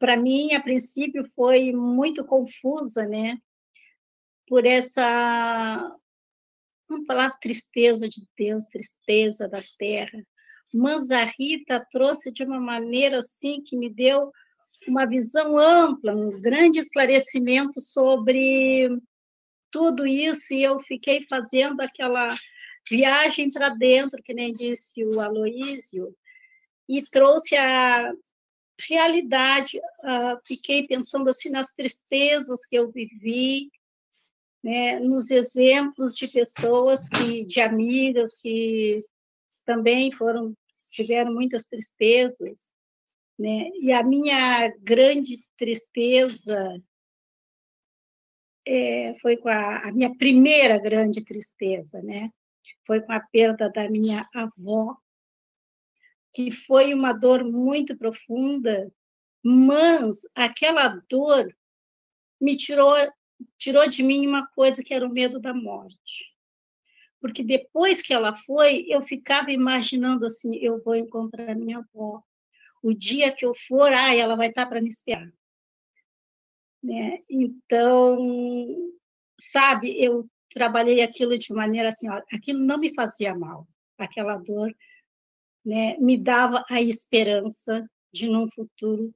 para mim, a princípio, foi muito confusa, né? Por essa, vamos falar, tristeza de Deus, tristeza da terra. Manzarita trouxe de uma maneira assim que me deu uma visão ampla, um grande esclarecimento sobre tudo isso, e eu fiquei fazendo aquela viagem para dentro, que nem disse o Aloísio, e trouxe a realidade. Uh, fiquei pensando assim nas tristezas que eu vivi, né, nos exemplos de pessoas que, de amigas que também foram tiveram muitas tristezas, né? E a minha grande tristeza é, foi com a, a minha primeira grande tristeza, né? foi com a perda da minha avó, que foi uma dor muito profunda, mas aquela dor me tirou tirou de mim uma coisa que era o medo da morte. Porque depois que ela foi, eu ficava imaginando assim, eu vou encontrar minha avó. O dia que eu for, ah, ela vai estar para me esperar. Né? Então, sabe, eu trabalhei aquilo de maneira assim, ó, aquilo não me fazia mal, aquela dor, né, me dava a esperança de num futuro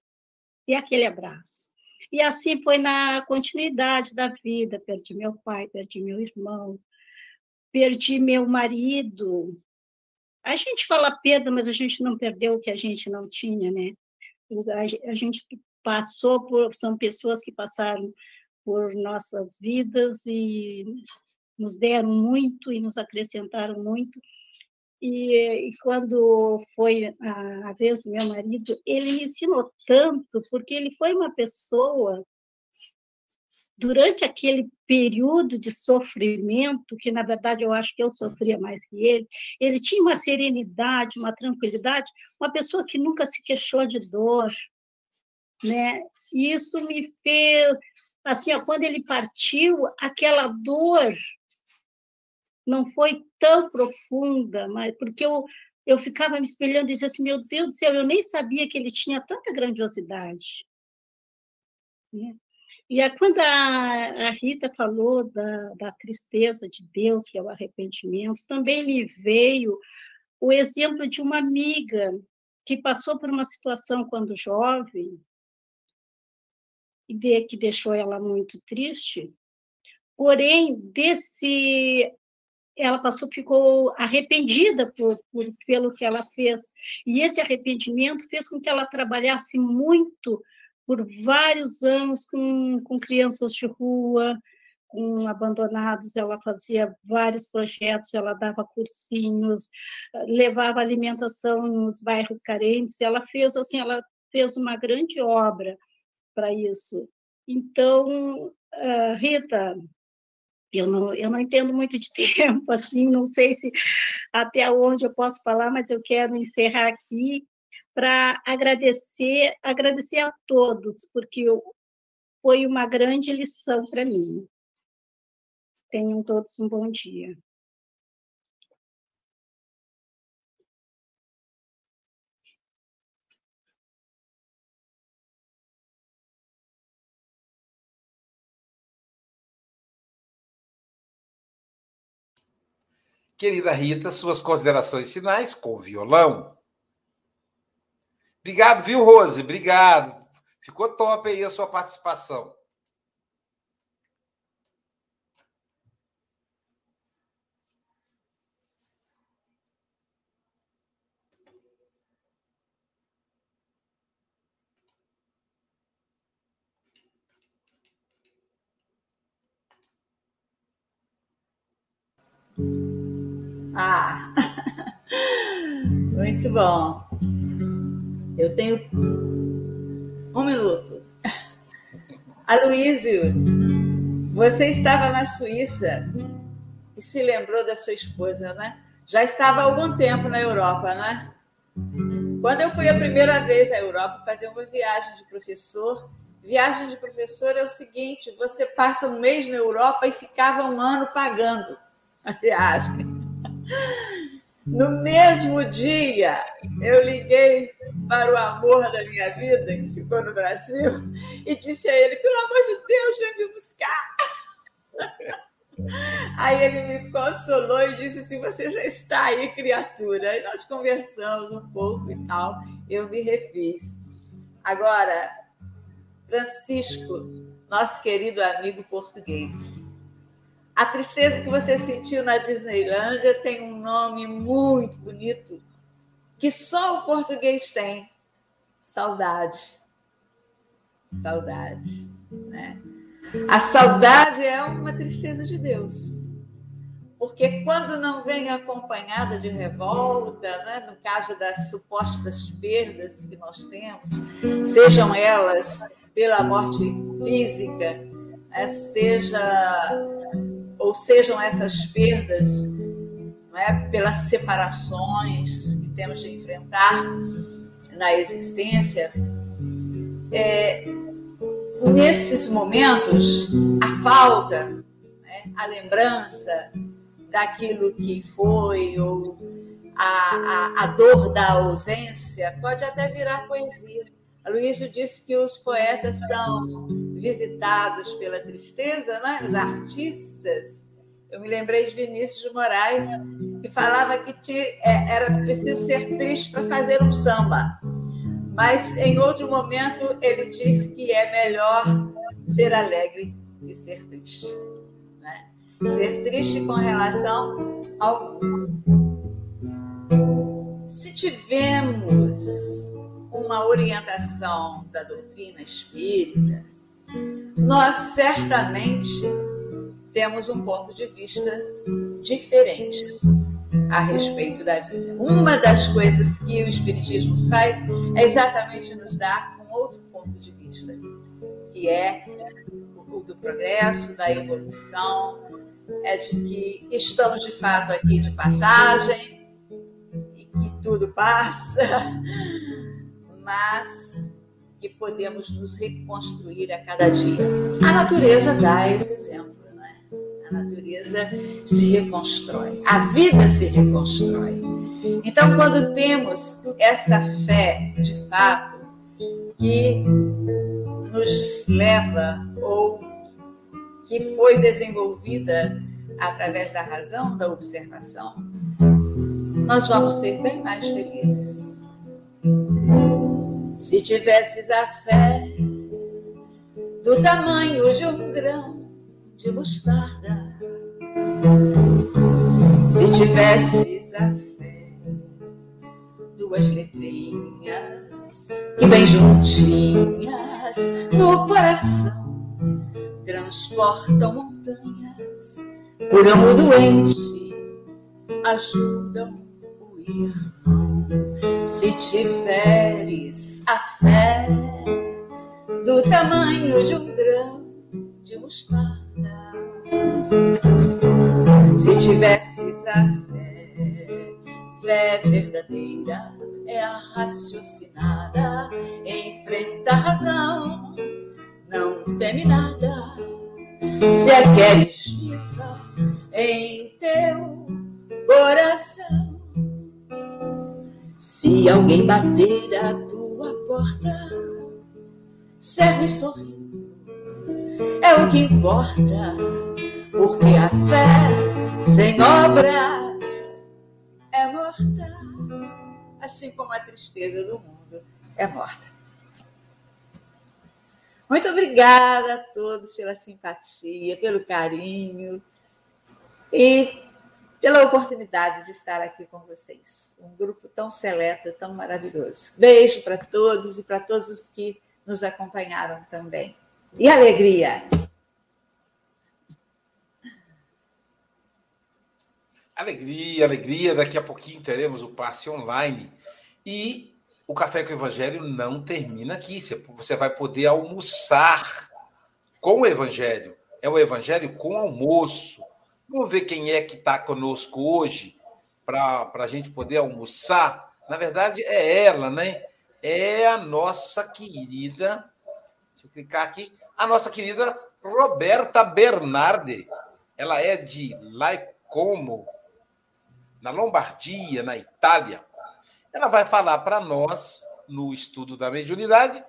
e aquele abraço. E assim foi na continuidade da vida, perdi meu pai, perdi meu irmão, perdi meu marido. A gente fala perda, mas a gente não perdeu o que a gente não tinha, né? A gente passou por são pessoas que passaram por nossas vidas e nos deram muito e nos acrescentaram muito. E, e quando foi a, a, vez do meu marido, ele me ensinou tanto, porque ele foi uma pessoa, durante aquele período de sofrimento, que na verdade eu acho que eu sofria mais que ele, ele tinha uma serenidade, uma tranquilidade, uma pessoa que nunca se queixou de dor, né? E isso me fez, assim, ó, quando ele partiu, aquela dor não foi tão profunda, mas porque eu, eu ficava me espelhando e dizia assim, meu Deus do céu, eu nem sabia que ele tinha tanta grandiosidade. Né? E é quando a, a, Rita falou da, da tristeza de Deus, que é o arrependimento, também me veio o exemplo de uma amiga que passou por uma situação quando jovem, que deixou ela muito triste, porém, desse ela passou, ficou arrependida por, por, pelo que ela fez. E esse arrependimento fez com que ela trabalhasse muito por vários anos com, com crianças de rua, com abandonados, ela fazia vários projetos, ela dava cursinhos, levava alimentação nos bairros carentes, ela fez assim, ela fez uma grande obra para isso. Então, uh, Rita, eu não, eu não entendo muito de tempo, assim, não sei se até onde eu posso falar, mas eu quero encerrar aqui para agradecer, agradecer a todos, porque foi uma grande lição para mim. Tenham todos um bom dia. Querida Rita, suas considerações finais com violão. Obrigado, viu, Rose? Obrigado. Ficou top aí a sua participação. Ah, muito bom. Eu tenho um minuto. Aloísio, você estava na Suíça e se lembrou da sua esposa, né? Já estava há algum tempo na Europa, né? Quando eu fui a primeira vez à Europa fazer uma viagem de professor, viagem de professor é o seguinte: você passa um mês na Europa e ficava um ano pagando a viagem. No mesmo dia, eu liguei para o amor da minha vida, que ficou no Brasil, e disse a ele: pelo amor de Deus, vem me buscar. Aí ele me consolou e disse assim: Você já está aí, criatura. Aí nós conversamos um pouco e tal. Eu me refiz. Agora, Francisco, nosso querido amigo português. A tristeza que você sentiu na Disneylândia tem um nome muito bonito que só o português tem: saudade. Saudade. Né? A saudade é uma tristeza de Deus. Porque quando não vem acompanhada de revolta, né, no caso das supostas perdas que nós temos, sejam elas pela morte física, né, seja ou sejam essas perdas não é, pelas separações que temos de enfrentar na existência, é, nesses momentos, a falta, né, a lembrança daquilo que foi, ou a, a, a dor da ausência, pode até virar poesia. A Luísa disse que os poetas são visitados pela tristeza, né? os artistas. Eu me lembrei de Vinícius de Moraes, que falava que tinha, é, era preciso ser triste para fazer um samba. Mas em outro momento ele disse que é melhor ser alegre que ser triste. Né? Ser triste com relação ao Se tivemos uma orientação da doutrina espírita, nós certamente temos um ponto de vista diferente a respeito da vida. Uma das coisas que o Espiritismo faz é exatamente nos dar um outro ponto de vista, que é o do progresso, da evolução, é de que estamos de fato aqui de passagem e que tudo passa, mas que podemos nos reconstruir a cada dia. A natureza dá esse exemplo, né? A natureza se reconstrói, a vida se reconstrói. Então, quando temos essa fé de fato que nos leva ou que foi desenvolvida através da razão, da observação, nós vamos ser bem mais felizes. Se tivesses a fé do tamanho de um grão de mostarda, se tivesses a fé, duas letrinhas que bem juntinhas no coração transportam montanhas curam o doente, ajudam o irmão. Se tiveres a fé do tamanho de um grão de mostarda, se tivesses a fé, fé verdadeira é a raciocinada, enfrenta a razão, não teme nada. Se a queres viva serve sorrindo, é o que importa, porque a fé sem obras é morta assim como a tristeza do mundo é morta. Muito obrigada a todos pela simpatia, pelo carinho e pela oportunidade de estar aqui com vocês. Um grupo tão seleto, tão maravilhoso. Beijo para todos e para todos os que nos acompanharam também. E alegria! Alegria, alegria. Daqui a pouquinho teremos o passe online. E o Café com o Evangelho não termina aqui. Você vai poder almoçar com o Evangelho. É o Evangelho com almoço. Vamos ver quem é que está conosco hoje para a gente poder almoçar. Na verdade, é ela, né? É a nossa querida. Deixa eu clicar aqui. A nossa querida Roberta Bernardi. Ela é de Laicomo, na Lombardia, na Itália, ela vai falar para nós, no estudo da mediunidade,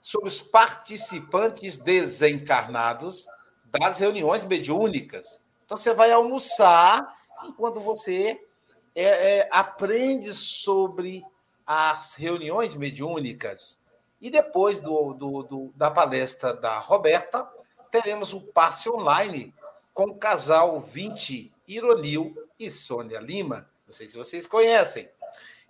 sobre os participantes desencarnados das reuniões mediúnicas. Então, você vai almoçar enquanto você é, é, aprende sobre as reuniões mediúnicas. E depois do, do, do, da palestra da Roberta, teremos o passe online com o casal 20 Ironil e Sônia Lima. Não sei se vocês conhecem.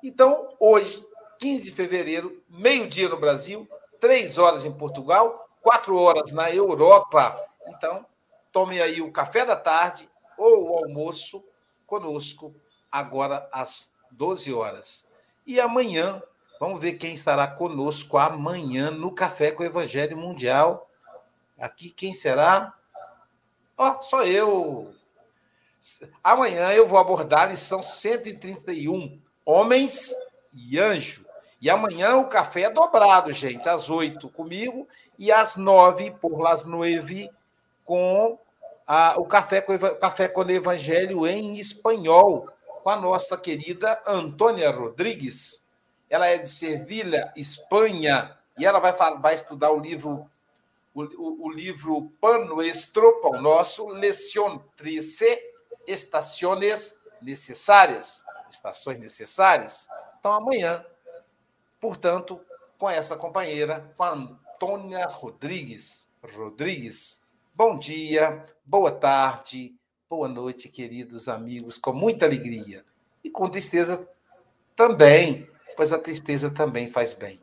Então, hoje, 15 de fevereiro, meio-dia no Brasil, três horas em Portugal, quatro horas na Europa. Então, tome aí o café da tarde ou o almoço conosco, agora às 12 horas. E amanhã, vamos ver quem estará conosco amanhã no Café com o Evangelho Mundial. Aqui, quem será? Ó, oh, só eu, Amanhã eu vou abordar a lição 131, Homens e Anjo. E amanhã o café é dobrado, gente, às oito comigo e às nove, por las nove, com a, o café com, café com o Evangelho em espanhol, com a nossa querida Antônia Rodrigues. Ela é de Sevilha, Espanha, e ela vai, vai estudar o livro o, o, o livro Pan Nuestro, Nosso, Leção 13, estações necessárias, estações necessárias. Então, amanhã, portanto, com essa companheira, com a Antônia Rodrigues. Rodrigues, bom dia, boa tarde, boa noite, queridos amigos, com muita alegria e com tristeza também, pois a tristeza também faz bem.